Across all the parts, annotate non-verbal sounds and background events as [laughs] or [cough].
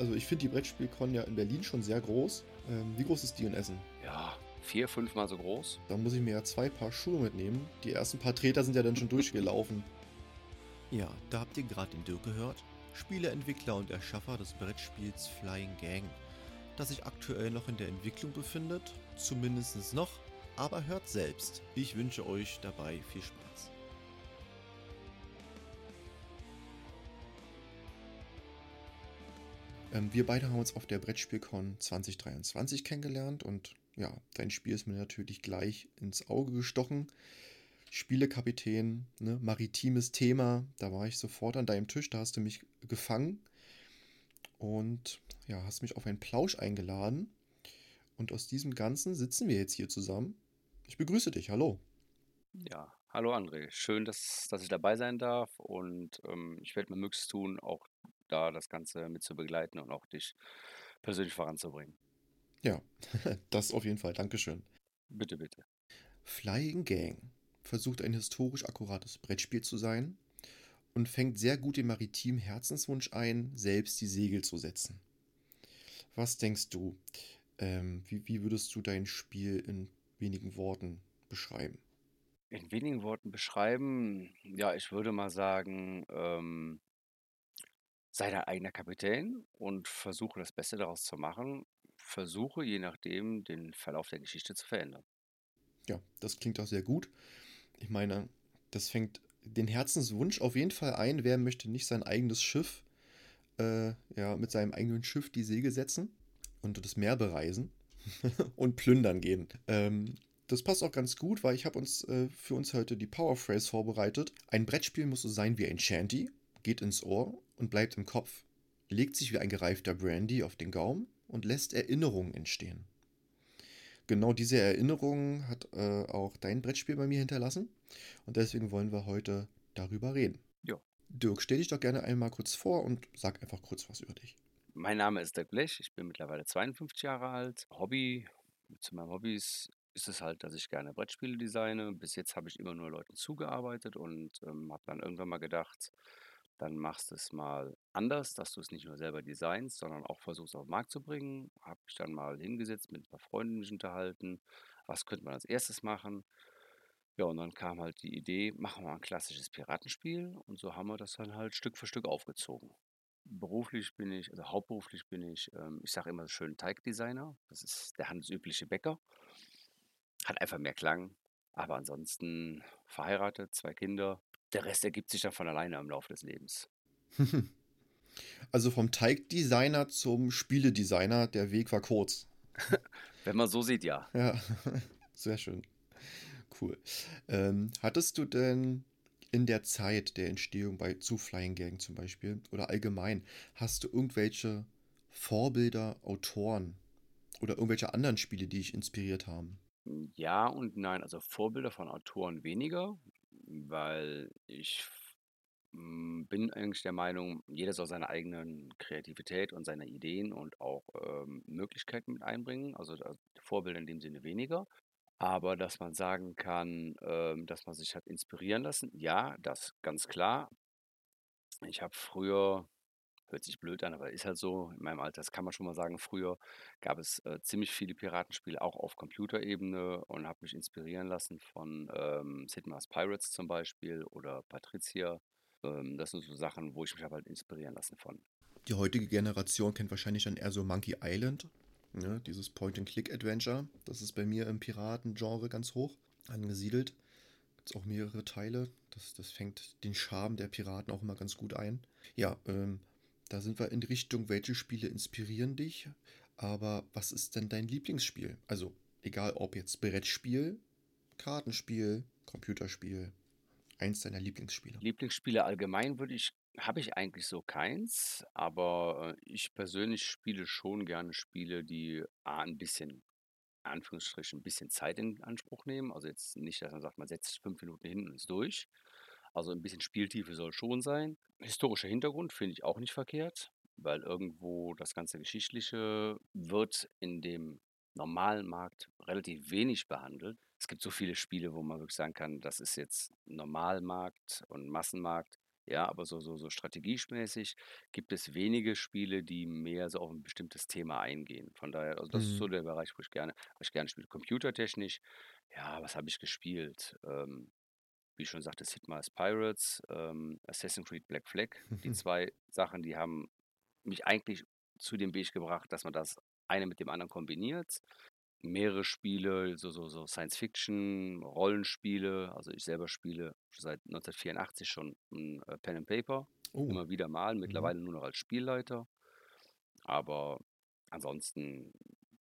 Also ich finde die Brettspielcon ja in Berlin schon sehr groß. Ähm, wie groß ist die in Essen? Ja, vier, fünfmal so groß. Da muss ich mir ja zwei Paar Schuhe mitnehmen. Die ersten paar Treter sind ja dann schon durchgelaufen. Ja, da habt ihr gerade den Dirk gehört. Spieleentwickler und Erschaffer des Brettspiels Flying Gang, das sich aktuell noch in der Entwicklung befindet, zumindest noch, aber hört selbst. Ich wünsche euch dabei viel Spaß. Wir beide haben uns auf der Brettspielcon 2023 kennengelernt und ja, dein Spiel ist mir natürlich gleich ins Auge gestochen. Spielekapitän, ne, maritimes Thema, da war ich sofort an deinem Tisch, da hast du mich gefangen und ja, hast mich auf einen Plausch eingeladen. Und aus diesem Ganzen sitzen wir jetzt hier zusammen. Ich begrüße dich, hallo. Ja, hallo André. Schön, dass, dass ich dabei sein darf und ähm, ich werde mir Möglichstes tun, auch da das Ganze mit zu begleiten und auch dich persönlich voranzubringen. Ja, [laughs] das auf jeden Fall. Dankeschön. Bitte, bitte. Flying Gang versucht ein historisch akkurates Brettspiel zu sein und fängt sehr gut den maritimen Herzenswunsch ein, selbst die Segel zu setzen. Was denkst du? Ähm, wie, wie würdest du dein Spiel in wenigen Worten beschreiben? In wenigen Worten beschreiben, ja, ich würde mal sagen, ähm, sei dein eigener Kapitän und versuche das Beste daraus zu machen. Versuche, je nachdem, den Verlauf der Geschichte zu verändern. Ja, das klingt auch sehr gut. Ich meine, das fängt den Herzenswunsch auf jeden Fall ein. Wer möchte nicht sein eigenes Schiff, äh, ja, mit seinem eigenen Schiff die Segel setzen und das Meer bereisen [laughs] und plündern gehen? Ähm, das passt auch ganz gut, weil ich habe uns äh, für uns heute die Power Phrase vorbereitet. Ein Brettspiel muss so sein wie ein Shanty, geht ins Ohr und bleibt im Kopf, legt sich wie ein gereifter Brandy auf den Gaumen und lässt Erinnerungen entstehen. Genau diese Erinnerungen hat äh, auch dein Brettspiel bei mir hinterlassen und deswegen wollen wir heute darüber reden. Ja. Dirk, stell dich doch gerne einmal kurz vor und sag einfach kurz was über dich. Mein Name ist Dirk Blech, ich bin mittlerweile 52 Jahre alt. Hobby, zu meinen Hobbys ist es halt, dass ich gerne Brettspiele designe. Bis jetzt habe ich immer nur Leuten zugearbeitet und ähm, habe dann irgendwann mal gedacht, dann machst du es mal anders, dass du es nicht nur selber designst, sondern auch versuchst auf den Markt zu bringen. Habe mich dann mal hingesetzt, mit ein paar Freunden mich unterhalten. Was könnte man als erstes machen? Ja, und dann kam halt die Idee, machen wir ein klassisches Piratenspiel. Und so haben wir das dann halt Stück für Stück aufgezogen. Beruflich bin ich, also hauptberuflich bin ich, ähm, ich sage immer schön Teigdesigner. Das ist der handelsübliche Bäcker. Hat einfach mehr Klang. Aber ansonsten verheiratet, zwei Kinder, der Rest ergibt sich dann von alleine im Laufe des Lebens. [laughs] Also vom Teigdesigner zum Spieledesigner, der Weg war kurz. [laughs] Wenn man so sieht, ja. Ja, [laughs] sehr schön. Cool. Ähm, hattest du denn in der Zeit der Entstehung bei zu Flying Gang zum Beispiel oder allgemein, hast du irgendwelche Vorbilder, Autoren oder irgendwelche anderen Spiele, die dich inspiriert haben? Ja und nein. Also Vorbilder von Autoren weniger, weil ich bin eigentlich der Meinung, jeder soll seine eigenen Kreativität und seine Ideen und auch ähm, Möglichkeiten mit einbringen. Also da, Vorbilder in dem Sinne weniger. Aber dass man sagen kann, ähm, dass man sich hat inspirieren lassen, ja, das ganz klar. Ich habe früher Hört sich blöd an, aber ist halt so. In meinem Alter, das kann man schon mal sagen. Früher gab es äh, ziemlich viele Piratenspiele, auch auf Computerebene und habe mich inspirieren lassen von ähm, Sid Meier's Pirates zum Beispiel oder Patricia. Ähm, das sind so Sachen, wo ich mich halt inspirieren lassen von. Die heutige Generation kennt wahrscheinlich dann eher so Monkey Island, ne? dieses Point-and-Click-Adventure. Das ist bei mir im Piratengenre ganz hoch angesiedelt. Gibt es auch mehrere Teile. Das, das fängt den Charme der Piraten auch immer ganz gut ein. Ja, ähm, da sind wir in Richtung, welche Spiele inspirieren dich? Aber was ist denn dein Lieblingsspiel? Also, egal ob jetzt Brettspiel, Kartenspiel, Computerspiel, eins deiner Lieblingsspiele. Lieblingsspiele allgemein würde ich, habe ich eigentlich so keins, aber äh, ich persönlich spiele schon gerne Spiele, die A, ein bisschen, Anführungsstrichen, ein bisschen Zeit in Anspruch nehmen. Also jetzt nicht, dass man sagt, man setzt sich fünf Minuten hin und ist durch, also ein bisschen Spieltiefe soll schon sein. Historischer Hintergrund finde ich auch nicht verkehrt, weil irgendwo das ganze Geschichtliche wird in dem normalen Markt relativ wenig behandelt. Es gibt so viele Spiele, wo man wirklich sagen kann, das ist jetzt Normalmarkt und Massenmarkt. Ja, aber so, so, so strategiemäßig gibt es wenige Spiele, die mehr so auf ein bestimmtes Thema eingehen. Von daher, also das ist so Mhm. der Bereich, wo ich gerne, was ich gerne spiele. Computertechnisch, ja, was habe ich gespielt? Ähm, wie schon sagte, Sid Meier's Pirates, ähm, Assassin's Creed Black Flag. Die zwei Sachen, die haben mich eigentlich zu dem Weg gebracht, dass man das eine mit dem anderen kombiniert. Mehrere Spiele, so, so, so Science Fiction, Rollenspiele. Also ich selber spiele seit 1984 schon ein äh, Pen and Paper. Oh. Immer wieder mal, Mhm. mittlerweile nur noch als Spielleiter. Aber ansonsten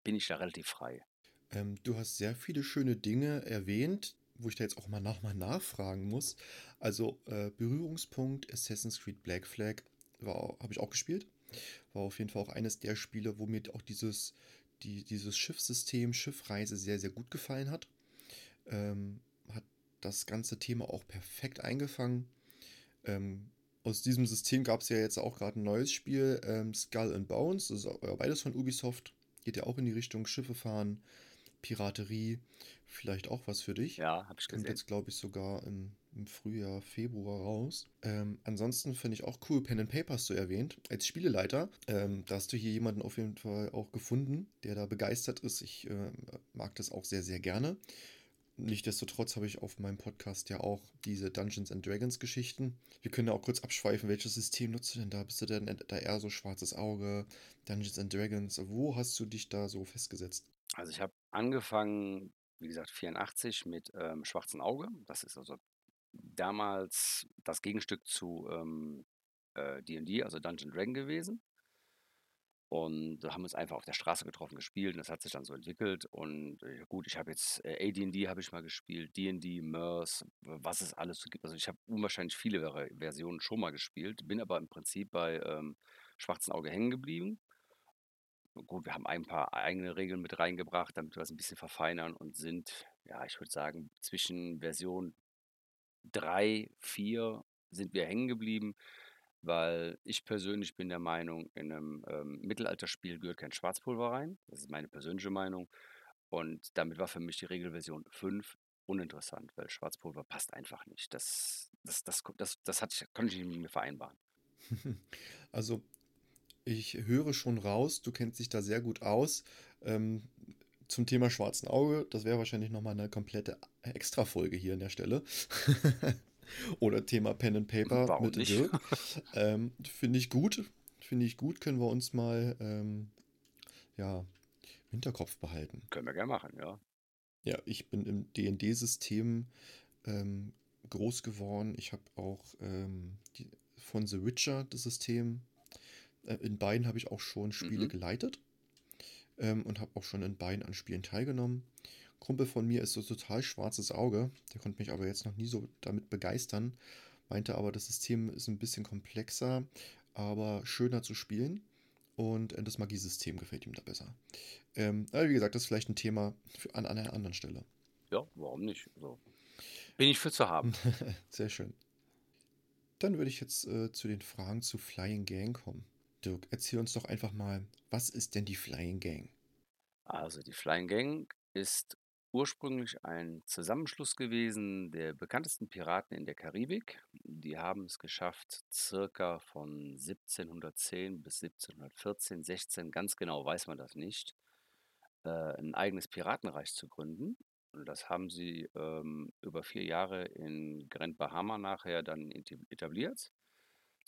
bin ich da relativ frei. Ähm, du hast sehr viele schöne Dinge erwähnt, wo ich da jetzt auch mal nochmal nachfragen muss. Also äh, Berührungspunkt Assassin's Creed Black Flag habe ich auch gespielt. War auf jeden Fall auch eines der Spiele, wo mir auch dieses, die, dieses Schiffssystem, Schiffreise sehr, sehr gut gefallen hat. Ähm, hat das ganze Thema auch perfekt eingefangen. Ähm, aus diesem System gab es ja jetzt auch gerade ein neues Spiel, ähm, Skull and Bones. Das ist beides von Ubisoft. Geht ja auch in die Richtung Schiffe fahren, Piraterie. Vielleicht auch was für dich. Ja, habe ich Kommt gesehen. jetzt, glaube ich, sogar im, im Frühjahr, Februar raus. Ähm, ansonsten finde ich auch cool, Pen and Paper hast du erwähnt. Als Spieleleiter, ähm, da hast du hier jemanden auf jeden Fall auch gefunden, der da begeistert ist. Ich äh, mag das auch sehr, sehr gerne. Nichtsdestotrotz habe ich auf meinem Podcast ja auch diese Dungeons and Dragons Geschichten. Wir können ja auch kurz abschweifen, welches System nutzt du denn da? Bist du denn da eher so schwarzes Auge, Dungeons and Dragons? Wo hast du dich da so festgesetzt? Also ich habe angefangen, wie gesagt, 84 mit ähm, Schwarzen Auge. Das ist also damals das Gegenstück zu ähm, äh, D&D, also Dungeon Dragon gewesen. Und da haben wir uns einfach auf der Straße getroffen, gespielt und das hat sich dann so entwickelt. Und äh, gut, ich habe jetzt äh, AD&D habe ich mal gespielt, D&D, MERS, was es alles so gibt. Also ich habe unwahrscheinlich viele Ver Versionen schon mal gespielt, bin aber im Prinzip bei ähm, Schwarzen Auge hängen geblieben. Gut, wir haben ein paar eigene Regeln mit reingebracht, damit wir es ein bisschen verfeinern und sind, ja, ich würde sagen, zwischen Version 3, 4 sind wir hängen geblieben, weil ich persönlich bin der Meinung, in einem ähm, Mittelalterspiel gehört kein Schwarzpulver rein. Das ist meine persönliche Meinung. Und damit war für mich die Regelversion 5 uninteressant, weil Schwarzpulver passt einfach nicht. Das, das, das, das, das hat, konnte ich nicht mit mir vereinbaren. [laughs] Also ich höre schon raus, du kennst dich da sehr gut aus. Ähm, zum Thema Schwarzen Auge, das wäre wahrscheinlich nochmal eine komplette Extra-Folge hier an der Stelle. [laughs] Oder Thema Pen and Paper Warum mit nicht? Dirk. [laughs] Ähm, Finde ich gut. Finde ich gut, können wir uns mal ähm, ja, im Hinterkopf behalten. Können wir gerne machen, ja. Ja, ich bin im D&D-System ähm, groß geworden. Ich habe auch ähm, die, von The Witcher das System. Äh, in beiden habe ich auch schon Spiele Mhm. geleitet ähm, und habe auch schon in beiden an Spielen teilgenommen. Kumpel von mir ist so total schwarzes Auge. Der konnte mich aber jetzt noch nie so damit begeistern. Meinte aber, das System ist ein bisschen komplexer, aber schöner zu spielen. Und äh, das Magiesystem gefällt ihm da besser. Ähm, aber wie gesagt, das ist vielleicht ein Thema für, an, an einer anderen Stelle. Ja, warum nicht? Also, bin ich für zu haben. [laughs] Sehr schön. Dann würde ich jetzt äh, zu den Fragen zu Flying Gang kommen. Dirk, erzähl uns doch einfach mal, was ist denn die Flying Gang? Also die Flying Gang ist ursprünglich ein Zusammenschluss gewesen der bekanntesten Piraten in der Karibik. Die haben es geschafft, circa von 1710 bis 1714, 16, ganz genau weiß man das nicht, äh, ein eigenes Piratenreich zu gründen. Und das haben sie ähm, über vier Jahre in Grand Bahama nachher dann etabliert.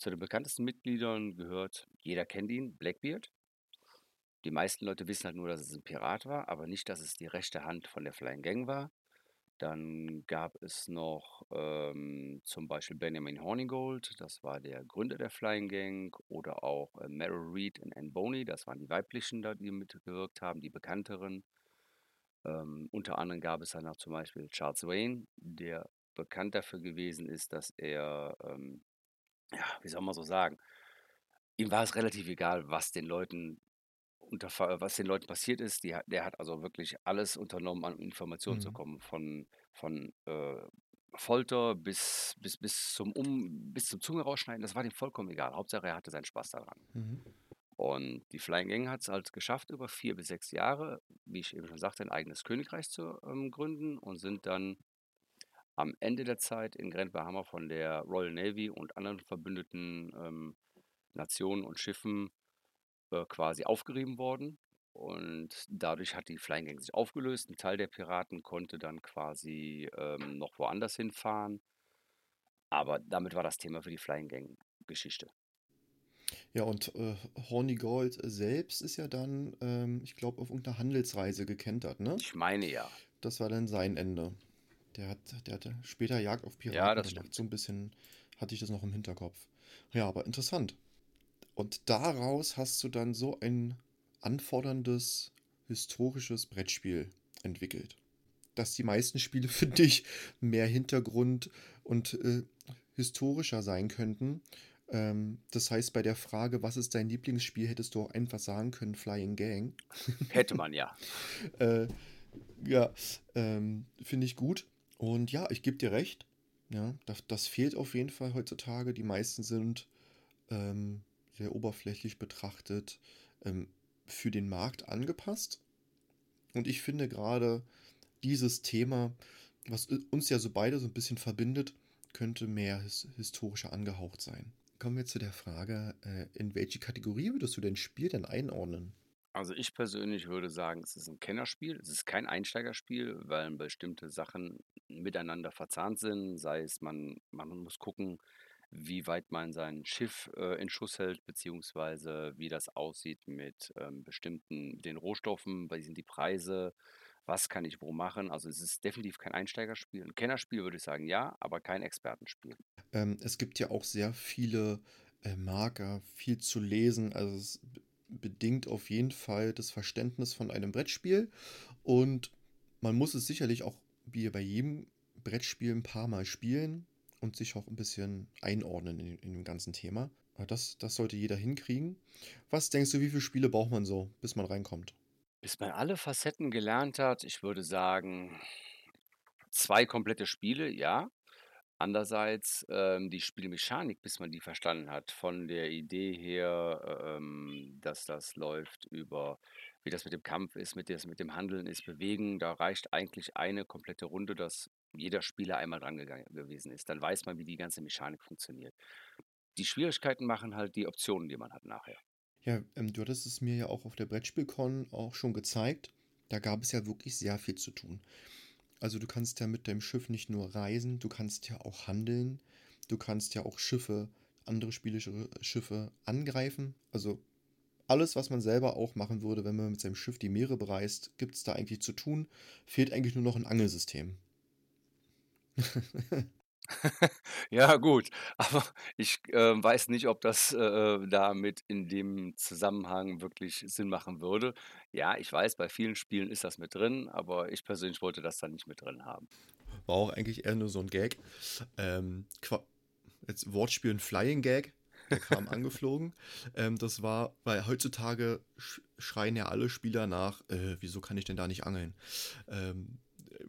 Zu den bekanntesten Mitgliedern gehört, jeder kennt ihn, Blackbeard. Die meisten Leute wissen halt nur, dass es ein Pirat war, aber nicht, dass es die rechte Hand von der Flying Gang war. Dann gab es noch ähm, zum Beispiel Benjamin Hornigold, das war der Gründer der Flying Gang, oder auch äh, Meryl Reed und Anne Boney, das waren die weiblichen, die mitgewirkt haben, die bekannteren. Ähm, unter anderem gab es dann auch zum Beispiel Charles Wayne, der bekannt dafür gewesen ist, dass er, ähm, ja, wie soll man so sagen, ihm war es relativ egal, was den Leuten unter, was den Leuten passiert ist. Die, der hat also wirklich alles unternommen, an Informationen zu Mhm. kommen, von, von äh, Folter bis, bis, bis, zum um, bis zum Zunge rausschneiden. Das war ihm vollkommen egal. Hauptsache, er hatte seinen Spaß daran. Mhm. Und die Flying Gang hat es halt geschafft, über vier bis sechs Jahre, wie ich eben schon sagte, ein eigenes Königreich zu ähm, gründen und sind dann am Ende der Zeit in Grand Bahama von der Royal Navy und anderen verbündeten ähm, Nationen und Schiffen äh, quasi aufgerieben worden. Und dadurch hat die Flying Gang sich aufgelöst. Ein Teil der Piraten konnte dann quasi ähm, noch woanders hinfahren. Aber damit war das Thema für die Flying Gang Geschichte. Ja, und äh, Horny Gold selbst ist ja dann, ähm, ich glaube, auf irgendeiner Handelsreise gekentert, ne? Ich meine ja. Das war dann sein Ende. Der hat, der hatte später Jagd auf Piraten Ja, das gemacht. stimmt. So ein bisschen hatte ich das noch im Hinterkopf. Ja, aber interessant. Und daraus hast du dann so ein anforderndes historisches Brettspiel entwickelt. Dass die meisten Spiele [laughs] für dich mehr Hintergrund und äh, historischer sein könnten. Ähm, das heißt, bei der Frage, was ist dein Lieblingsspiel, hättest du auch einfach sagen können, Flying Gang. Hätte man ja. [laughs] Äh, ja, ähm, finde ich gut. Und ja, ich gebe dir recht. Ja, das, das fehlt auf jeden Fall heutzutage. Die meisten sind ähm, sehr oberflächlich betrachtet ähm, für den Markt angepasst. Und ich finde gerade dieses Thema, was uns ja so beide so ein bisschen verbindet, könnte mehr his historischer angehaucht sein. Kommen wir zu der Frage, äh, in welche Kategorie würdest du dein Spiel denn einordnen? Also ich persönlich würde sagen, es ist ein Kennerspiel. Es ist kein Einsteigerspiel, weil bestimmte Sachen miteinander verzahnt sind. Sei es, man, man muss gucken, wie weit man sein Schiff äh, in Schuss hält, beziehungsweise wie das aussieht mit ähm, bestimmten, den Rohstoffen, wie sind die Preise, was kann ich wo machen. Also es ist definitiv kein Einsteigerspiel. Ein Kennerspiel würde ich sagen, ja, aber kein Expertenspiel. Ähm, es gibt ja auch sehr viele äh, Marker, viel zu lesen. Also es bedingt auf jeden Fall das Verständnis von einem Brettspiel. Und man muss es sicherlich auch wie bei jedem Brettspiel ein paar Mal spielen und sich auch ein bisschen einordnen in, in dem ganzen Thema. Das, das sollte jeder hinkriegen. Was denkst du, wie viele Spiele braucht man so, bis man reinkommt? Bis man alle Facetten gelernt hat, ich würde sagen, zwei komplette Spiele, ja. Andererseits ähm, die Spielmechanik, bis man die verstanden hat, von der Idee her, ähm, dass das läuft über, wie das mit dem Kampf ist, mit das mit dem Handeln ist, Bewegen, da reicht eigentlich eine komplette Runde, dass jeder Spieler einmal dran gewesen ist. Dann weiß man, wie die ganze Mechanik funktioniert. Die Schwierigkeiten machen halt die Optionen, die man hat nachher. Ja, ähm, du hattest es mir ja auch auf der Brettspielcon auch schon gezeigt. Da gab es ja wirklich sehr viel zu tun. Also du kannst ja mit deinem Schiff nicht nur reisen, du kannst ja auch handeln, du kannst ja auch Schiffe, andere spielische Schiffe angreifen. Also alles, was man selber auch machen würde, wenn man mit seinem Schiff die Meere bereist, gibt es da eigentlich zu tun. Fehlt eigentlich nur noch ein Angelsystem. [laughs] Ja, gut, aber ich äh, weiß nicht, ob das äh, damit in dem Zusammenhang wirklich Sinn machen würde. Ja, ich weiß, bei vielen Spielen ist das mit drin, aber ich persönlich wollte das dann nicht mit drin haben. War auch eigentlich eher nur so ein Gag. Ähm, jetzt Wortspiel ein Flying Gag. Der kam angeflogen. Ähm, das war, weil heutzutage sch schreien ja alle Spieler nach, äh, wieso kann ich denn da nicht angeln? Ähm,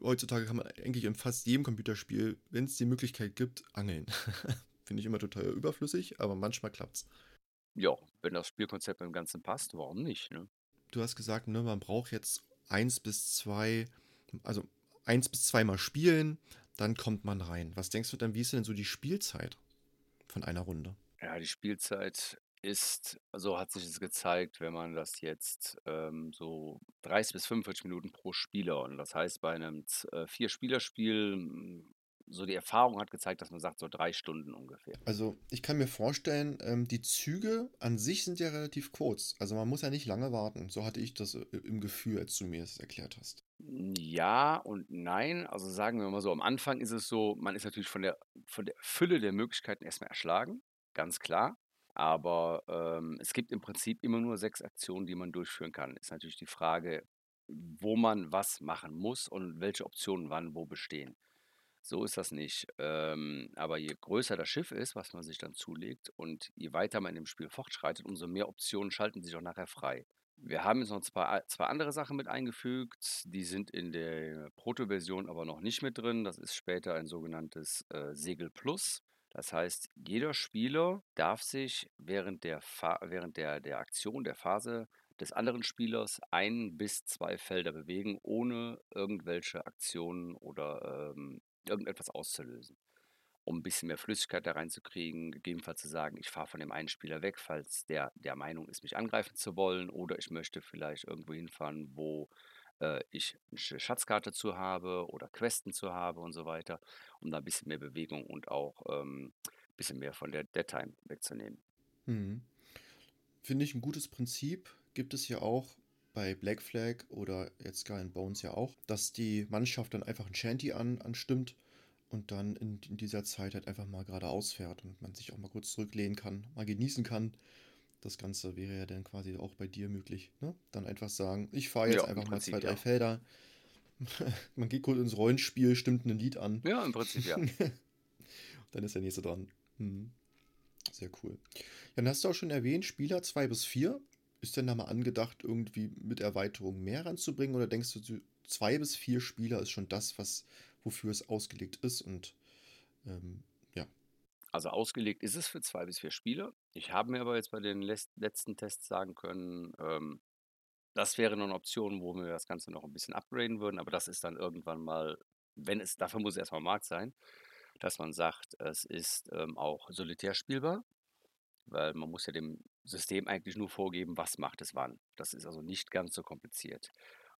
heutzutage kann man eigentlich in fast jedem Computerspiel, wenn es die Möglichkeit gibt, angeln. [laughs] Finde ich immer total überflüssig, aber manchmal klappt's. Ja, wenn das Spielkonzept im Ganzen passt, warum nicht, ne? Du hast gesagt, ne, man braucht jetzt eins bis zwei, also eins bis zweimal spielen, dann kommt man rein. Was denkst du denn, wie ist denn so die Spielzeit von einer Runde? Ja, die Spielzeit ist, so hat sich es gezeigt, wenn man das jetzt ähm, so 30 bis 45 Minuten pro Spieler und das heißt bei einem Z- äh, Vier-Spieler-Spiel, m, so die Erfahrung hat gezeigt, dass man sagt, so drei Stunden ungefähr. Also ich kann mir vorstellen, ähm, die Züge an sich sind ja relativ kurz. Also man muss ja nicht lange warten. So hatte ich das äh, im Gefühl, als du mir das erklärt hast. Ja und nein. Also sagen wir mal so, am Anfang ist es so, man ist natürlich von der, von der Fülle der Möglichkeiten erstmal erschlagen, ganz klar. Aber ähm, es gibt im Prinzip immer nur sechs Aktionen, die man durchführen kann. Ist natürlich die Frage, wo man was machen muss und welche Optionen wann wo bestehen. So ist das nicht. Ähm, aber je größer das Schiff ist, was man sich dann zulegt und je weiter man in dem Spiel fortschreitet, umso mehr Optionen schalten sich auch nachher frei. Wir haben jetzt noch zwei, zwei andere Sachen mit eingefügt, die sind in der Proto-Version aber noch nicht mit drin. Das ist später ein sogenanntes äh, Segel Plus. Das heißt, jeder Spieler darf sich während der, Fa während der, der Aktion, der Phase des anderen Spielers ein bis zwei Felder bewegen, ohne irgendwelche Aktionen oder ähm, irgendetwas auszulösen um ein bisschen mehr Flüssigkeit da reinzukriegen, gegebenenfalls zu sagen, ich fahre von dem einen Spieler weg, falls der der Meinung ist, mich angreifen zu wollen, oder ich möchte vielleicht irgendwo hinfahren, wo äh, ich eine Schatzkarte zu habe oder Questen zu habe und so weiter, um da ein bisschen mehr Bewegung und auch ähm, ein bisschen mehr von der Dead Time wegzunehmen. Mhm. Finde ich ein gutes Prinzip. Gibt es ja auch bei Black Flag oder jetzt Sky and Bones ja auch, dass die Mannschaft dann einfach ein Shanty an, anstimmt und dann in, in dieser Zeit halt einfach mal geradeaus fährt und man sich auch mal kurz zurücklehnen kann, mal genießen kann. Das Ganze wäre ja dann quasi auch bei dir möglich. Ne? Dann einfach sagen, ich fahre jetzt Ja, einfach mal zwei, drei ja. Felder. [laughs] man geht kurz ins Rollenspiel, stimmt ein Lied an. Ja, im Prinzip ja. [laughs] Dann ist der nächste dran. Mhm. Sehr cool. Ja, dann hast du auch schon erwähnt, Spieler 2 bis 4. Ist denn da mal angedacht, irgendwie mit Erweiterung mehr ranzubringen? Oder denkst du, zwei bis vier Spieler ist schon das, was, wofür es ausgelegt ist? Und ähm, ja, Also ausgelegt ist es für zwei bis vier Spieler. Ich habe mir aber jetzt bei den letzten Tests sagen können, ähm, das wäre noch eine Option, wo wir das Ganze noch ein bisschen upgraden würden, aber das ist dann irgendwann mal, wenn es, dafür muss es erstmal Markt sein, dass man sagt, es ist ähm, auch solitär spielbar, weil man muss ja dem System eigentlich nur vorgeben, was macht es wann. Das ist also nicht ganz so kompliziert.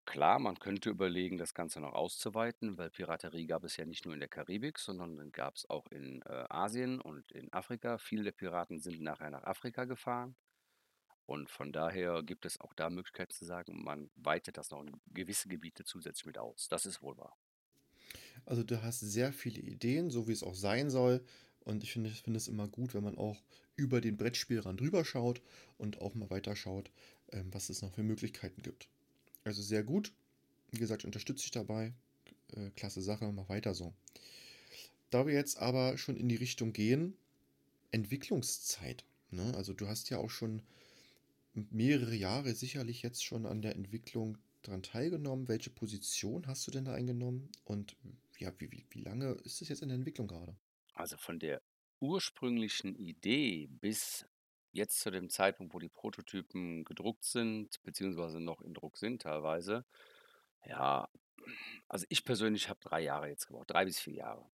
Klar, man könnte überlegen, das Ganze noch auszuweiten, weil Piraterie gab es ja nicht nur in der Karibik, sondern gab es auch in äh, Asien und in Afrika. Viele der Piraten sind nachher nach Afrika gefahren. Und von daher gibt es auch da Möglichkeiten zu sagen, man weitet das noch in gewisse Gebiete zusätzlich mit aus. Das ist wohl wahr. also du hast sehr viele Ideen, so wie es auch sein soll. Und ich finde, ich finde es immer gut, wenn man auch über den Brettspielrand drüber schaut und auch mal weiter schaut, ähm, was es noch für Möglichkeiten gibt. Also sehr gut. Wie gesagt, unterstütze ich dabei. Äh, klasse Sache, mach weiter so. Da wir jetzt aber schon in die Richtung gehen, Entwicklungszeit. Ne? Also du hast ja auch schon mehrere Jahre sicherlich jetzt schon an der Entwicklung daran teilgenommen. Welche Position hast du denn da eingenommen? Und ja, wie, wie, wie lange ist es jetzt in der Entwicklung gerade? Also von der ursprünglichen Idee bis jetzt zu dem Zeitpunkt, wo die Prototypen gedruckt sind, beziehungsweise noch in Druck sind teilweise, ja, also ich persönlich habe drei Jahre jetzt gebraucht, drei bis vier Jahre.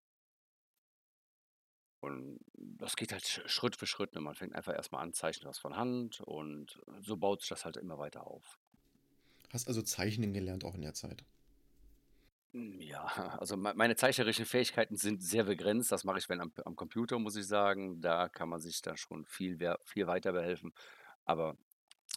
Und das geht halt Sch- Schritt für Schritt. Ne? Man fängt einfach erstmal an, zeichnet das von Hand und so baut sich das halt immer weiter auf. Hast also Zeichnen gelernt auch in der Zeit. Hm, Ja, [laughs] also me- meine zeichnerischen Fähigkeiten sind sehr begrenzt. Das mache ich, wenn am, am Computer, muss ich sagen. Da kann man sich da schon viel, viel weiter behelfen. Aber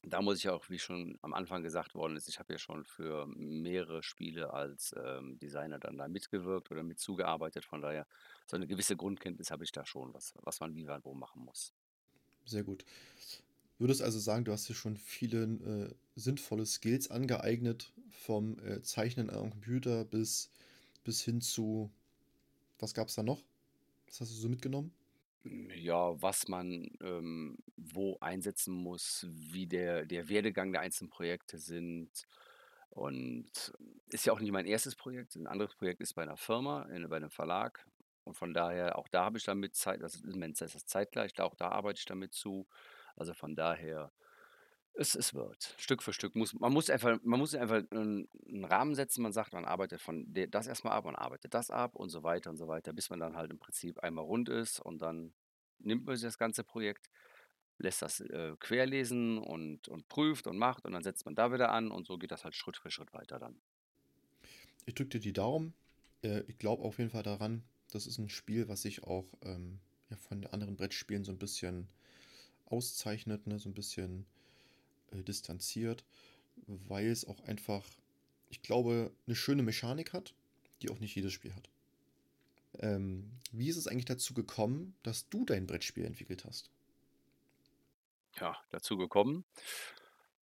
da muss ich auch, wie schon am Anfang gesagt worden ist, ich habe ja schon für mehrere Spiele als ähm, Designer dann da mitgewirkt oder mitzugearbeitet. Von daher, so eine gewisse Grundkenntnis habe ich da schon, was, was man wie wann wo machen muss. Sehr gut. Würdest also sagen, du hast dir schon viele äh, sinnvolle Skills angeeignet, vom äh, Zeichnen am Computer bis, bis hin zu, was gab es da noch? Was hast du so mitgenommen? Ja, was man ähm, wo einsetzen muss, wie der, der Werdegang der einzelnen Projekte sind. Und ist ja auch nicht mein erstes Projekt. Ein anderes Projekt ist bei einer Firma, in, bei einem Verlag. Und von daher, auch da habe ich damit Zeit, das ist, das ist zeitgleich, auch da arbeite ich damit zu. Also von daher, es, es wird. Stück für Stück muss man muss einfach, man muss einfach einen, einen Rahmen setzen. Man sagt, man arbeitet von der, das erstmal ab, man arbeitet das ab und so weiter und so weiter, bis man dann halt im Prinzip einmal rund ist und dann nimmt man sich das ganze Projekt, lässt das äh, querlesen und, und prüft und macht und dann setzt man da wieder an und so geht das halt Schritt für Schritt weiter dann. Ich drücke dir die Daumen. Äh, ich glaube auf jeden Fall daran, das ist ein Spiel, was sich auch ähm, ja, von anderen Brettspielen so ein bisschen auszeichnet, ne? so ein bisschen äh, distanziert, weil es auch einfach, ich glaube, eine schöne Mechanik hat, die auch nicht jedes Spiel hat. Ähm, wie ist es eigentlich dazu gekommen, dass du dein Brettspiel entwickelt hast? Ja, dazu gekommen.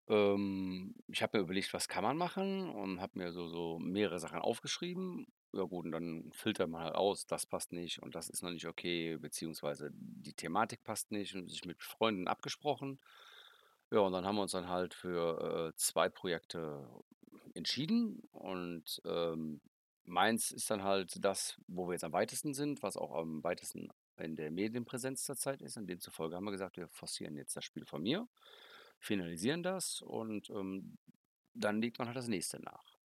Ähm, ich habe mir überlegt, was kann man machen und habe mir so, so mehrere Sachen aufgeschrieben. Ja gut, und dann filtert man halt aus, das passt nicht und das ist noch nicht okay, beziehungsweise die Thematik passt nicht und sich mit Freunden abgesprochen. Ja, und dann haben wir uns dann halt für äh, zwei Projekte entschieden und ähm, meins ist dann halt das, wo wir jetzt am weitesten sind, was auch am weitesten in der Medienpräsenz zurzeit ist. Und demzufolge haben wir gesagt, wir forcieren jetzt das Spiel von mir, finalisieren das und ähm, dann legt man halt das nächste nach.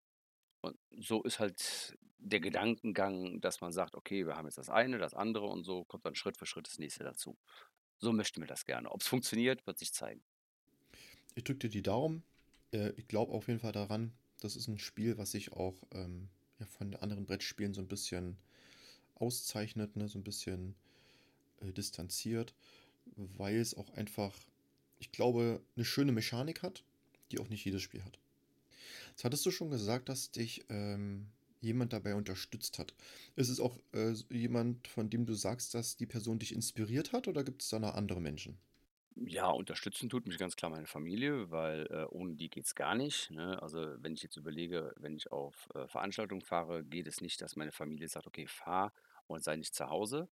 Und so ist halt der Gedankengang, dass man sagt, okay, wir haben jetzt das eine, das andere und so kommt dann Schritt für Schritt das nächste dazu. So möchten wir das gerne. Ob es funktioniert, wird sich zeigen. Ich drücke dir die Daumen. Äh, ich glaube auf jeden Fall daran. Das ist ein Spiel, was sich auch ähm, ja, von anderen Brettspielen so ein bisschen auszeichnet, ne? so ein bisschen äh, distanziert, weil es auch einfach, ich glaube, eine schöne Mechanik hat, die auch nicht jedes Spiel hat. Jetzt hattest du schon gesagt, dass dich ähm, jemand dabei unterstützt hat. Ist es auch äh, jemand, von dem du sagst, dass die Person dich inspiriert hat oder gibt es da noch andere Menschen? Ja, unterstützen tut mich ganz klar meine Familie, weil äh, ohne die geht es gar nicht. Ne? Also wenn ich jetzt überlege, wenn ich auf äh, Veranstaltungen fahre, geht es nicht, dass meine Familie sagt, okay, fahr und sei nicht zu Hause.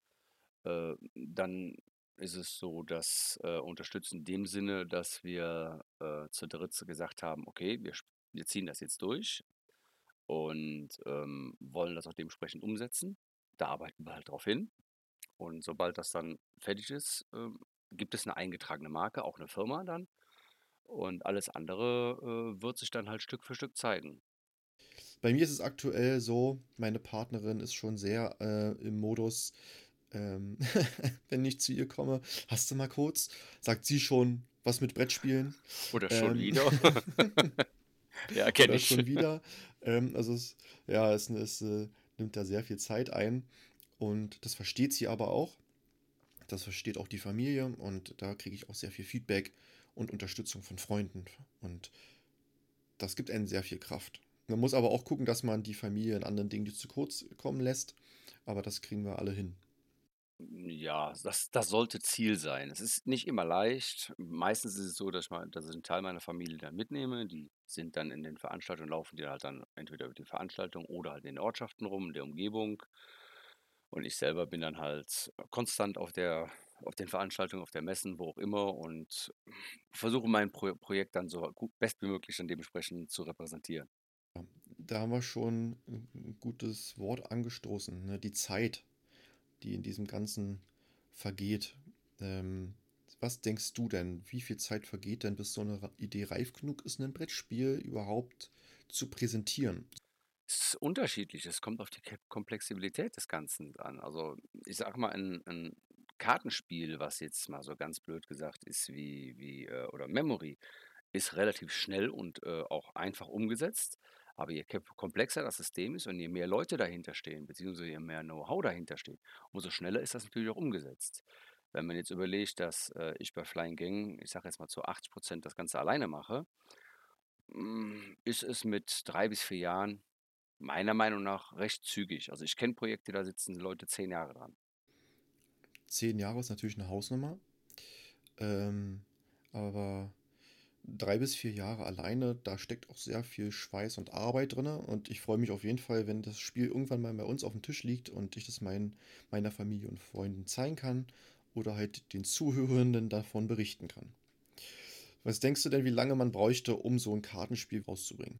Äh, dann ist es so, dass äh, unterstützen in dem Sinne, dass wir äh, zu dritt gesagt haben, okay, wir, wir ziehen das jetzt durch und ähm, wollen das auch dementsprechend umsetzen. Da arbeiten wir halt drauf hin. Und sobald das dann fertig ist, ähm, gibt es eine eingetragene Marke, auch eine Firma dann. Und alles andere äh, wird sich dann halt Stück für Stück zeigen. Bei mir ist es aktuell so, meine Partnerin ist schon sehr äh, im Modus, ähm, [laughs] wenn ich zu ihr komme, hast du mal kurz, sagt sie schon was mit Brettspielen. Oder schon ähm, wieder. [laughs] [laughs] [laughs] ja, kenne ich. schon wieder. Ähm, also es, ja, es, es äh, nimmt da sehr viel Zeit ein und das versteht sie aber auch. Das versteht auch die Familie und da kriege ich auch sehr viel Feedback und Unterstützung von Freunden. Und das gibt einen sehr viel Kraft. Man muss aber auch gucken, dass man die Familie in anderen Dingen nicht zu kurz kommen lässt. Aber das kriegen wir alle hin. Ja, das, das sollte Ziel sein. Es ist nicht immer leicht. Meistens ist es so, dass ich, mal, dass ich einen Teil meiner Familie dann mitnehme. Die sind dann in den Veranstaltungen, laufen die halt dann entweder über die Veranstaltung oder halt in den Ortschaften rum, in der Umgebung. Und ich selber bin dann halt konstant auf der auf den Veranstaltungen, auf der Messen, wo auch immer und versuche mein Pro Projekt dann so gut, bestmöglich dann dementsprechend zu repräsentieren. Da haben wir schon ein gutes Wort angestoßen, ne? die Zeit, die in diesem Ganzen vergeht. Ähm, was denkst du denn? Wie viel Zeit vergeht denn, bis so eine Idee reif genug ist, ein Brettspiel überhaupt zu präsentieren? ist unterschiedlich. Es kommt auf die Komplexibilität des Ganzen an. Also ich sage mal, ein, ein Kartenspiel, was jetzt mal so ganz blöd gesagt ist, wie, wie äh, oder Memory, ist relativ schnell und äh, auch einfach umgesetzt. Aber je komplexer das System ist und je mehr Leute dahinter stehen, beziehungsweise je mehr Know-how dahinter steht, umso schneller ist das natürlich auch umgesetzt. Wenn man jetzt überlegt, dass äh, ich bei Flying Gang, ich sage jetzt mal zu 80 Prozent das Ganze alleine mache, mm, ist es mit drei bis vier Jahren meiner Meinung nach recht zügig. Also ich kenne Projekte, da sitzen Leute zehn Jahre dran. Zehn Jahre ist natürlich eine Hausnummer. Ähm, aber drei bis vier Jahre alleine, da steckt auch sehr viel Schweiß und Arbeit drin. Und ich freue mich auf jeden Fall, wenn das Spiel irgendwann mal bei uns auf dem Tisch liegt und ich das mein, meiner Familie und Freunden zeigen kann oder halt den Zuhörenden davon berichten kann. Was denkst du denn, wie lange man bräuchte, um so ein Kartenspiel rauszubringen?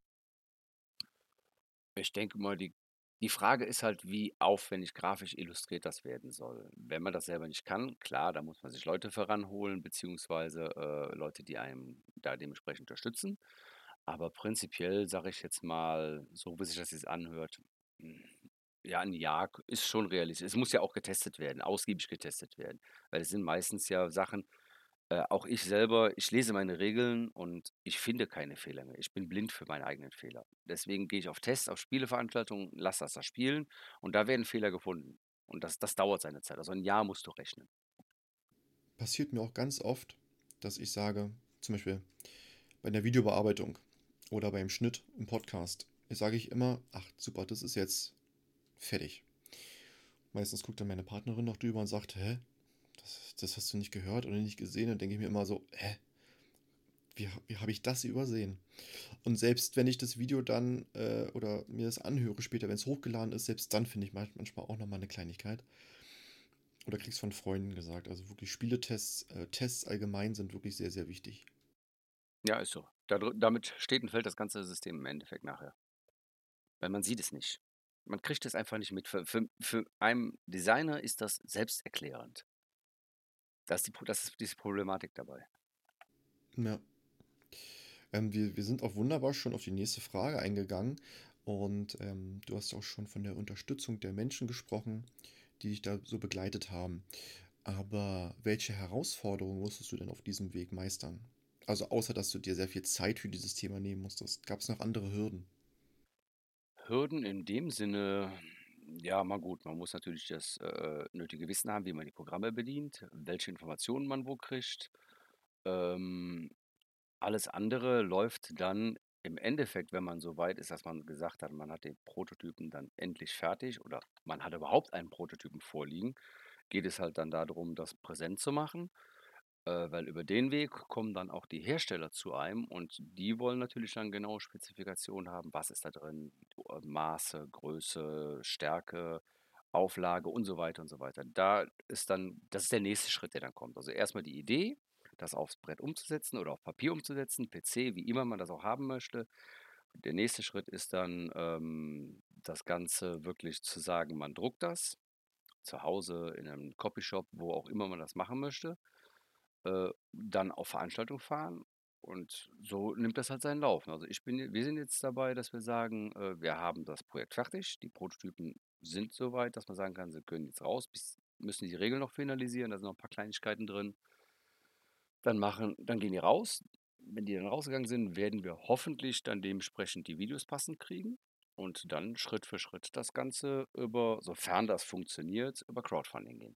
Ich denke mal, die die Frage ist halt, wie aufwendig grafisch illustriert das werden soll. Wenn man das selber nicht kann, klar, da muss man sich Leute voranholen, beziehungsweise äh, Leute, die einem da dementsprechend unterstützen. Aber prinzipiell sage ich jetzt mal, so wie sich das jetzt anhört, hm, ja, ein Jahr ist schon realistisch. Es muss ja auch getestet werden, ausgiebig getestet werden. Weil es sind meistens ja Sachen, äh, auch ich selber, ich lese meine Regeln und ich finde keine Fehler mehr. Ich bin blind für meine eigenen Fehler. Deswegen gehe ich auf Tests, auf Spieleveranstaltungen, lasse das da spielen und da werden Fehler gefunden. Und das, das dauert seine Zeit. Also ein Jahr musst du rechnen. Passiert mir auch ganz oft, dass ich sage, zum Beispiel bei der Videobearbeitung oder beim Schnitt im Podcast, sage ich immer, ach super, das ist jetzt fertig. Meistens guckt dann meine Partnerin noch drüber und sagt, hä, das, das hast du nicht gehört oder nicht gesehen. Und denke ich mir immer so, hä? Wie, wie habe ich das übersehen? Und selbst wenn ich das Video dann äh, oder mir das anhöre später, wenn es hochgeladen ist, selbst dann finde ich manchmal auch nochmal eine Kleinigkeit. Oder kriegst von Freunden gesagt. Also wirklich Spieletests, äh, Tests allgemein sind wirklich sehr, sehr wichtig. Ja, ist so. damit steht und fällt das ganze System im Endeffekt nachher. Weil man sieht es nicht. Man kriegt es einfach nicht mit. Für, für, für einen Designer ist das selbsterklärend. Das ist, die, das ist diese Problematik dabei. Ja. Ähm, wir, wir sind auch wunderbar schon auf die nächste Frage eingegangen. Und ähm, du hast auch schon von der Unterstützung der Menschen gesprochen, die dich da so begleitet haben. Aber welche Herausforderungen musstest du denn auf diesem Weg meistern? Also außer dass du dir sehr viel Zeit für dieses Thema nehmen musstest, gab es noch andere Hürden? Hürden in dem Sinne, ja, mal gut, man muss natürlich das äh, nötige Wissen haben, wie man die Programme bedient, welche Informationen man wo kriegt. Ähm, alles andere läuft dann im Endeffekt, wenn man so weit ist, dass man gesagt hat, man hat den Prototypen dann endlich fertig oder man hat überhaupt einen Prototypen vorliegen, geht es halt dann darum, das präsent zu machen. Äh, weil über den Weg kommen dann auch die Hersteller zu einem und die wollen natürlich dann genaue Spezifikationen haben, was ist da drin, äh, Maße, Größe, Stärke, Auflage und so weiter und so weiter. Da ist dann, das ist der nächste Schritt, der dann kommt. Also erstmal die Idee, das aufs Brett umzusetzen oder auf Papier umzusetzen, PC, wie immer man das auch haben möchte. Der nächste Schritt ist dann ähm, das Ganze wirklich zu sagen, man druckt das zu Hause in einem Copyshop, wo auch immer man das machen möchte äh, dann auf Veranstaltungen fahren und so nimmt das halt seinen Lauf. Also ich bin, wir sind jetzt dabei, dass wir sagen, äh, wir haben das Projekt fertig, die Prototypen sind soweit, dass man sagen kann, sie können jetzt raus, bis, müssen die Regeln noch finalisieren, da sind noch ein paar Kleinigkeiten drin. Dann machen, dann gehen die raus. Wenn die dann rausgegangen sind, werden wir hoffentlich dann dementsprechend die Videos passend kriegen und dann Schritt für Schritt das Ganze über, sofern das funktioniert, über Crowdfunding gehen.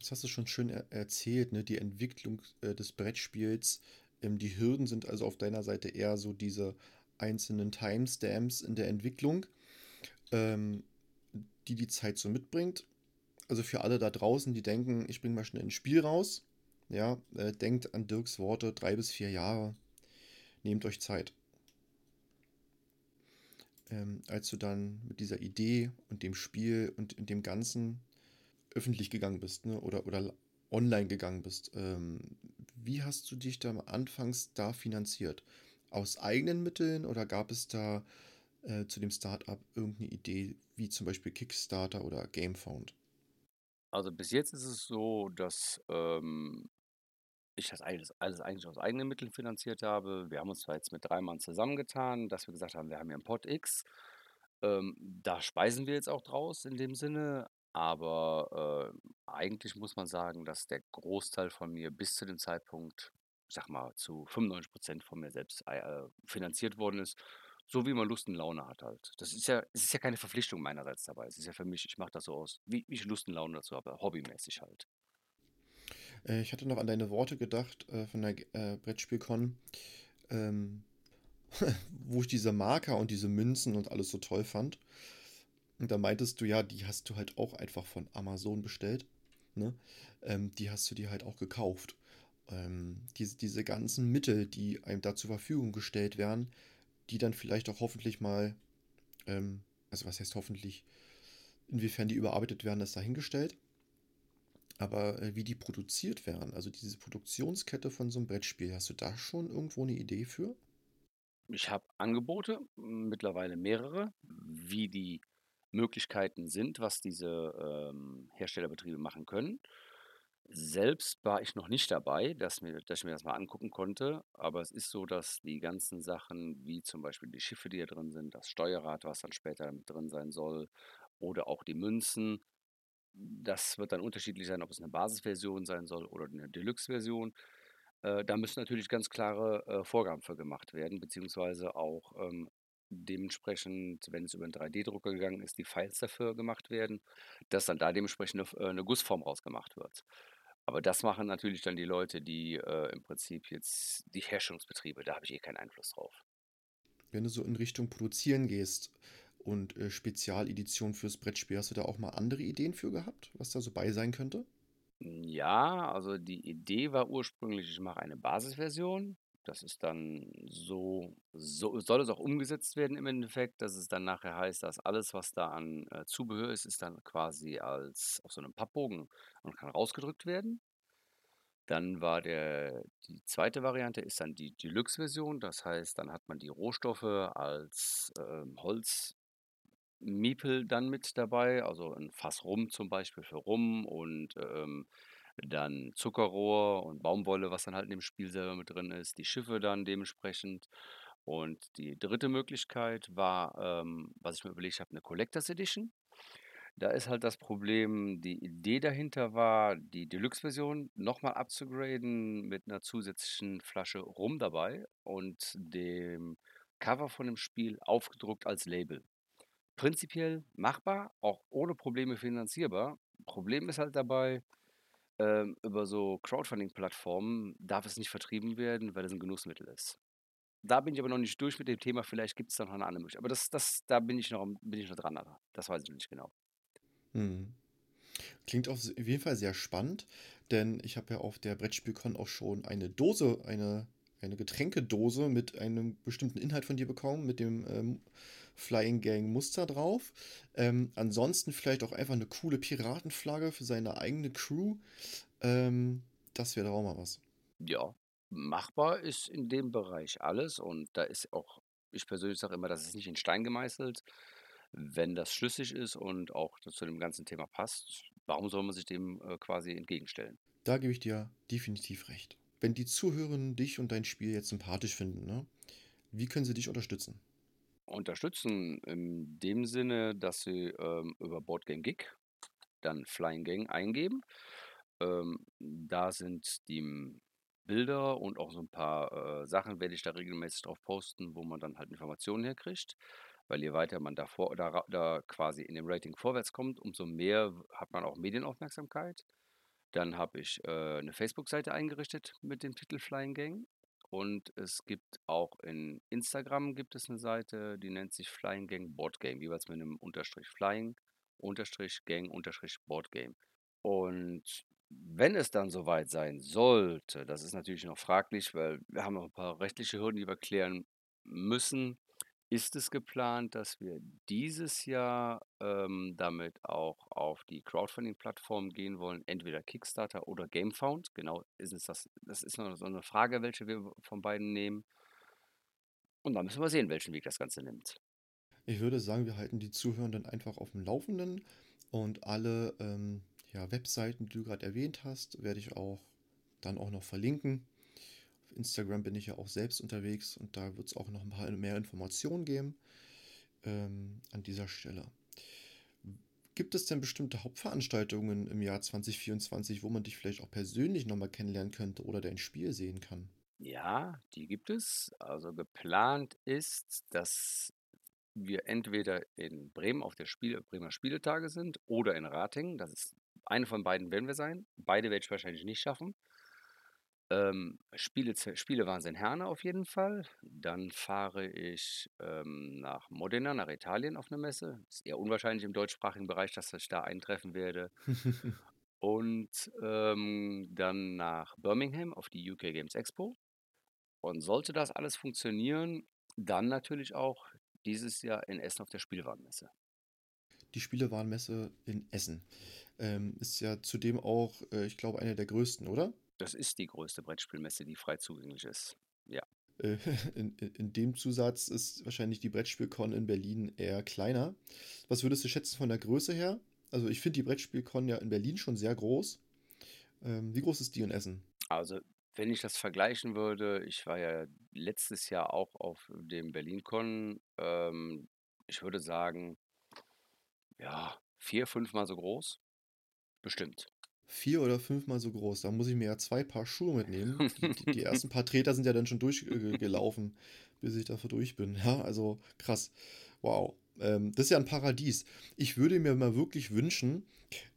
Das hast du schon schön er erzählt, ne? Die Entwicklung äh, des Brettspiels. Ähm, die Hürden sind also auf deiner Seite eher so diese einzelnen Timestamps in der Entwicklung, ähm, die die Zeit so mitbringt. Also für alle da draußen, die denken, ich bringe mal schnell ein Spiel raus. Ja, äh, denkt an Dirks Worte, drei bis vier Jahre. Nehmt euch Zeit. Ähm, als du dann mit dieser Idee und dem Spiel und dem Ganzen öffentlich gegangen bist ne? oder, oder online gegangen bist, ähm, wie hast du dich da anfangs da finanziert? Aus eigenen Mitteln oder gab es da äh, zu dem Startup irgendeine Idee, wie zum Beispiel Kickstarter oder Gamefound? Also bis jetzt ist es so, dass ähm, ich das alles, alles eigentlich aus eigenen Mitteln finanziert habe. Wir haben uns zwar jetzt mit drei Mann zusammengetan, dass wir gesagt haben, wir haben hier einen Pod X. Ähm, da speisen wir jetzt auch draus in dem Sinne, aber, äh, eigentlich muss man sagen, dass der Großteil von mir bis zu dem Zeitpunkt, ich sage mal, zu 95% von mir selbst äh, finanziert worden ist, so wie man Lust und Laune hat halt. Das ist ja es ist ja keine Verpflichtung meinerseits dabei. Es ist ja für mich ich mache das so aus, wie wie ich Lust und Laune dazu habe, hobbymäßig halt. Äh, ich hatte noch an deine Worte gedacht, äh, von der äh, Brettspielcon, ähm, [laughs] wo ich diese Marker und diese Münzen und alles so toll fand. Und da meintest du ja, die hast du halt auch einfach von Amazon bestellt. Ne? Ähm, die hast du dir halt auch gekauft. Ähm, diese, diese ganzen Mittel, die einem da zur Verfügung gestellt werden, die dann vielleicht auch hoffentlich mal, ähm, also was heißt hoffentlich, inwiefern die überarbeitet werden, ist dahingestellt. Aber äh, wie die produziert werden, also diese Produktionskette von so einem Brettspiel, hast du da schon irgendwo eine Idee für? Ich habe Angebote, mittlerweile mehrere, wie die Möglichkeiten sind, was diese ähm, Herstellerbetriebe machen können. Selbst war ich noch nicht dabei, dass, mir, dass ich mir das mal angucken konnte, aber es ist so, dass die ganzen Sachen, wie zum Beispiel die Schiffe, die da drin sind, das Steuerrad, was dann später mit drin sein soll, oder auch die Münzen, das wird dann unterschiedlich sein, ob es eine Basisversion sein soll oder eine Deluxe-Version. Äh, da müssen natürlich ganz klare äh, Vorgaben für gemacht werden, beziehungsweise auch ähm, dementsprechend, wenn es über einen 3D-Drucker gegangen ist, die Files dafür gemacht werden, dass dann da dementsprechend eine, äh, eine Gussform rausgemacht wird. Aber das machen natürlich dann die Leute, die äh, im Prinzip jetzt die Herstellungsbetriebe, da habe ich eh keinen Einfluss drauf. Wenn du so in Richtung Produzieren gehst und äh, Spezialedition fürs Brettspiel, hast du da auch mal andere Ideen für gehabt, was da so bei sein könnte? Ja, also die Idee war ursprünglich, ich mache eine Basisversion, das ist dann so so soll es auch umgesetzt werden im Endeffekt, dass es dann nachher heißt, dass alles, was da an, äh, Zubehör ist, ist dann quasi als auf so einem Pappbogen und kann rausgedrückt werden. Dann war der die zweite Variante ist dann die Deluxe-Version. Das heißt, dann hat man die Rohstoffe als, ähm, Holzmiepel dann mit dabei, also ein Fass Rum zum Beispiel für Rum und, ähm dann Zuckerrohr und Baumwolle, was dann halt in dem Spiel selber mit drin ist, die Schiffe dann dementsprechend Und die dritte Möglichkeit war, ähm, was ich mir überlegt habe, eine Collectors Edition. Da ist halt das Problem, die Idee dahinter war, die Deluxe-Version nochmal abzugraden mit einer zusätzlichen Flasche Rum dabei und dem Cover von dem Spiel aufgedruckt als Label. Prinzipiell machbar, auch ohne Probleme finanzierbar. Problem ist halt dabei, ähm, über so Crowdfunding-Plattformen darf es nicht vertrieben werden, weil es ein Genussmittel ist. Da bin ich aber noch nicht durch mit dem Thema. Vielleicht gibt es da noch eine andere Möglichkeit. Aber das, das, da bin ich noch, bin ich noch dran. Aber das weiß ich noch nicht genau. Hm. Klingt auf jeden Fall sehr spannend, denn ich habe ja auf der Brettspielcon auch schon eine Dose, eine, eine Getränkedose mit einem bestimmten Inhalt von dir bekommen, mit dem ähm, Flying Gang Muster drauf. Ähm, ansonsten vielleicht auch einfach eine coole Piratenflagge für seine eigene Crew. Ähm, das wäre doch auch mal was. Ja, machbar ist in dem Bereich alles und da ist auch, ich persönlich sage immer, das ist nicht in Stein gemeißelt. Wenn das schlüssig ist und auch zu dem ganzen Thema passt, warum soll man sich dem äh, quasi entgegenstellen? Da gebe ich dir definitiv recht. Wenn die Zuhörerinnen dich und dein Spiel jetzt sympathisch finden, ne, wie können sie dich unterstützen? Unterstützen in dem Sinne, dass sie ähm, über Boardgame Gig dann Flying Gang eingeben. Ähm, da sind die Bilder und auch so ein paar äh, Sachen werde ich da regelmäßig drauf posten, wo man dann halt Informationen herkriegt weil je weiter man da, vor, da, da quasi in dem Rating vorwärts kommt, umso mehr hat man auch Medienaufmerksamkeit. Dann habe ich äh, eine Facebook-Seite eingerichtet mit dem Titel Flying Gang. Und es gibt auch in Instagram gibt es eine Seite, die nennt sich Flying Gang Board Game, jeweils mit einem Unterstrich Flying, Unterstrich Gang, Unterstrich Board Game. Und wenn es dann soweit sein sollte, das ist natürlich noch fraglich, weil wir haben noch ein paar rechtliche Hürden, die wir klären müssen, ist es geplant, dass wir dieses Jahr ähm, damit auch auf die Crowdfunding-Plattform gehen wollen, entweder Kickstarter oder GameFound? Genau, ist es das, das ist noch so eine Frage, welche wir von beiden nehmen. Und dann müssen wir sehen, welchen Weg das Ganze nimmt. Ich würde sagen, wir halten die Zuhörenden einfach auf dem Laufenden und alle ähm, ja, Webseiten, die du gerade erwähnt hast, werde ich auch dann auch noch verlinken. Instagram bin ich ja auch selbst unterwegs und da wird es auch noch ein paar mehr Informationen geben ähm, an dieser Stelle. Gibt es denn bestimmte Hauptveranstaltungen im Jahr 2024, wo man dich vielleicht auch persönlich nochmal kennenlernen könnte oder dein Spiel sehen kann? Ja, die gibt es. Also geplant ist, dass wir entweder in Bremen auf der Spiel, Bremer Spieletage sind oder in Ratingen. Das ist eine von beiden werden wir sein. Beide werde ich wahrscheinlich nicht schaffen. Ähm, Spiele, Spiele Wahnsinn Herne auf jeden Fall. Dann fahre ich ähm, nach Modena, nach Italien auf eine Messe. Ist eher unwahrscheinlich im deutschsprachigen Bereich, dass ich da eintreffen werde. [laughs] Und ähm, dann nach Birmingham auf die UK Games Expo. Und sollte das alles funktionieren, dann natürlich auch dieses Jahr in Essen auf der Spielwarenmesse. Die Spielewarenmesse in Essen ähm, ist ja zudem auch, äh, ich glaube, eine der größten, oder? Das ist die größte Brettspielmesse, die frei zugänglich ist. Ja. Äh, [laughs] in, in, dem Zusatz ist wahrscheinlich die Brettspielcon in Berlin eher kleiner. Was würdest du schätzen von der Größe her? Also ich finde die Brettspielcon ja in Berlin schon sehr groß. Ähm, wie groß ist die in Essen? Also wenn ich das vergleichen würde, ich war ja letztes Jahr auch auf dem BerlinCon. Ähm, ich würde sagen, ja, vier, fünfmal so groß. Bestimmt vier oder fünfmal so groß. Da muss ich mir ja zwei Paar Schuhe mitnehmen. Die, die, ersten [laughs] paar Treter sind ja dann schon durchgelaufen, bis ich dafür durch bin. Ja, also krass. Wow. Ähm, das ist ja ein Paradies. Ich würde mir mal wirklich wünschen,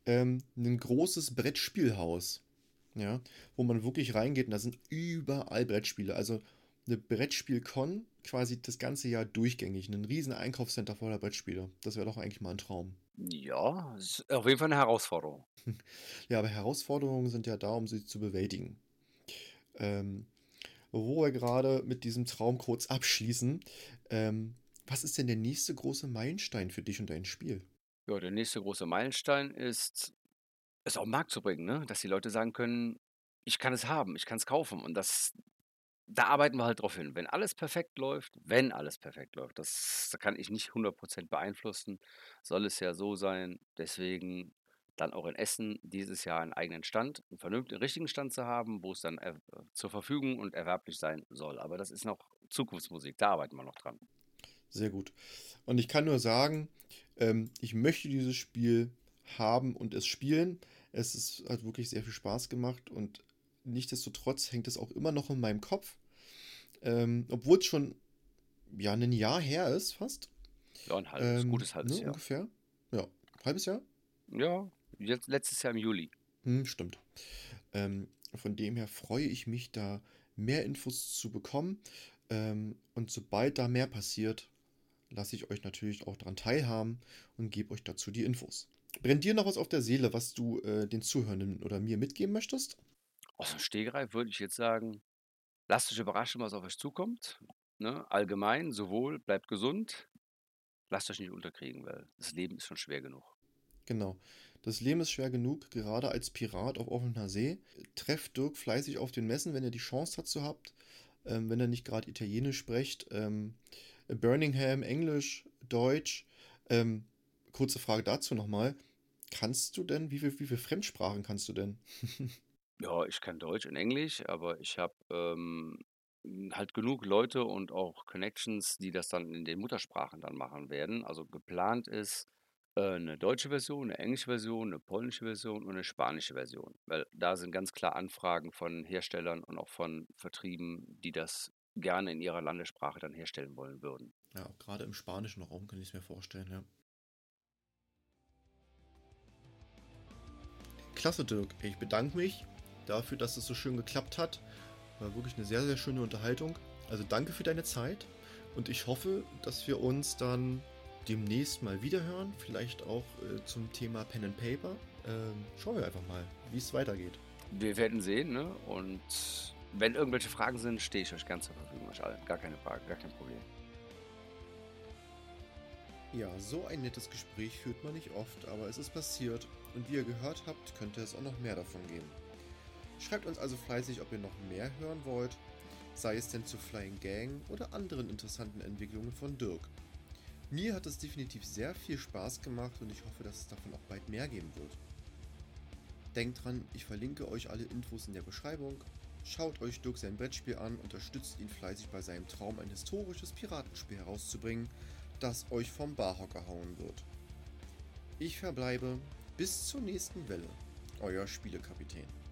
ähm, ein großes Brettspielhaus. Ja, wo man wirklich reingeht und da sind überall Brettspiele. Also eine Brettspiel-Con quasi das ganze Jahr durchgängig. Ein riesen Einkaufscenter voller Brettspiele. Das wäre doch eigentlich mal ein Traum. Ja, ist auf jeden Fall eine Herausforderung. [laughs] Ja, aber Herausforderungen sind ja da, um sie zu bewältigen. Ähm, wo wir gerade mit diesem Traum kurz abschließen, ähm, was ist denn der nächste große Meilenstein für dich und dein Spiel? Ja, der nächste große Meilenstein ist, es auf den Markt zu bringen, ne? dass die Leute sagen können, ich kann es haben, ich kann es kaufen. Und das, da arbeiten wir halt drauf hin. Wenn alles perfekt läuft, wenn alles perfekt läuft, das, kann ich nicht 100% beeinflussen, soll es ja so sein. Deswegen dann auch in Essen dieses Jahr einen eigenen Stand, einen vernünftigen, richtigen Stand zu haben, wo es dann äh, zur Verfügung und erwerblich sein soll. Aber das ist noch Zukunftsmusik, da arbeiten wir noch dran. Sehr gut. Und ich kann nur sagen, ähm, ich möchte dieses Spiel haben und es spielen. Es ist, hat wirklich sehr viel Spaß gemacht und nichtsdestotrotz hängt es auch immer noch in meinem Kopf. Ähm, obwohl es schon ja, ein Jahr her ist, fast. Ja, ein halbes, Ähm, gutes halbes ne, Jahr. ungefähr. Ja, halbes Jahr? Ja, jetzt, letztes Jahr im Juli. Hm, stimmt. Ähm, von dem her freue ich mich, da mehr Infos zu bekommen. Ähm, und sobald da mehr passiert, lasse ich euch natürlich auch daran teilhaben und gebe euch dazu die Infos. Brennt dir noch was auf der Seele, was du äh, den Zuhörenden oder mir mitgeben möchtest? Aus dem Stegreif würde ich jetzt sagen, lasst euch überraschen, was auf euch zukommt. Ne? Allgemein, sowohl bleibt gesund, lasst euch nicht unterkriegen, weil das Leben ist schon schwer genug. Genau. Das Leben ist schwer genug, gerade als Pirat auf offener See. Trefft Dirk fleißig auf den Messen, wenn ihr die Chance dazu habt. Ähm, wenn ihr nicht gerade Italienisch sprecht. Ähm, Birmingham, Englisch, Deutsch. Ähm, kurze Frage dazu nochmal. Kannst du denn, wie viel, wie viel Fremdsprachen kannst du denn? [laughs] Ja, ich kann Deutsch und Englisch, aber ich habe ähm, halt genug Leute und auch Connections, die das dann in den Muttersprachen dann machen werden. Also geplant ist äh, eine deutsche Version, eine englische Version, eine polnische Version und eine spanische Version. Weil da sind ganz klar Anfragen von Herstellern und auch von Vertrieben, die das gerne in ihrer Landessprache dann herstellen wollen würden. Ja, gerade im spanischen Raum kann ich es mir vorstellen, ja. Klasse, Dirk. Ich bedanke mich dafür, dass es so schön geklappt hat. War wirklich eine sehr, sehr schöne Unterhaltung. Also danke für deine Zeit und ich hoffe, dass wir uns dann demnächst mal wiederhören. Vielleicht auch äh, zum Thema Pen and Paper. Ähm, schauen wir einfach mal, wie es weitergeht. Wir werden sehen, ne? Und wenn irgendwelche Fragen sind, stehe ich euch ganz zur Verfügung, euch allen. Gar keine Frage, gar kein Problem. Ja, so ein nettes Gespräch führt man nicht oft, aber es ist passiert und wie ihr gehört habt, könnte es auch noch mehr davon geben. Schreibt uns also fleißig, ob ihr noch mehr hören wollt, sei es denn zu Flying Gang oder anderen interessanten Entwicklungen von Dirk. Mir hat es definitiv sehr viel Spaß gemacht und ich hoffe, dass es davon auch bald mehr geben wird. Denkt dran, ich verlinke euch alle Infos in der Beschreibung. Schaut euch Dirk sein Brettspiel an, unterstützt ihn fleißig bei seinem Traum, ein historisches Piratenspiel herauszubringen, das euch vom Barhocker hauen wird. Ich verbleibe bis zur nächsten Welle, euer Spielekapitän.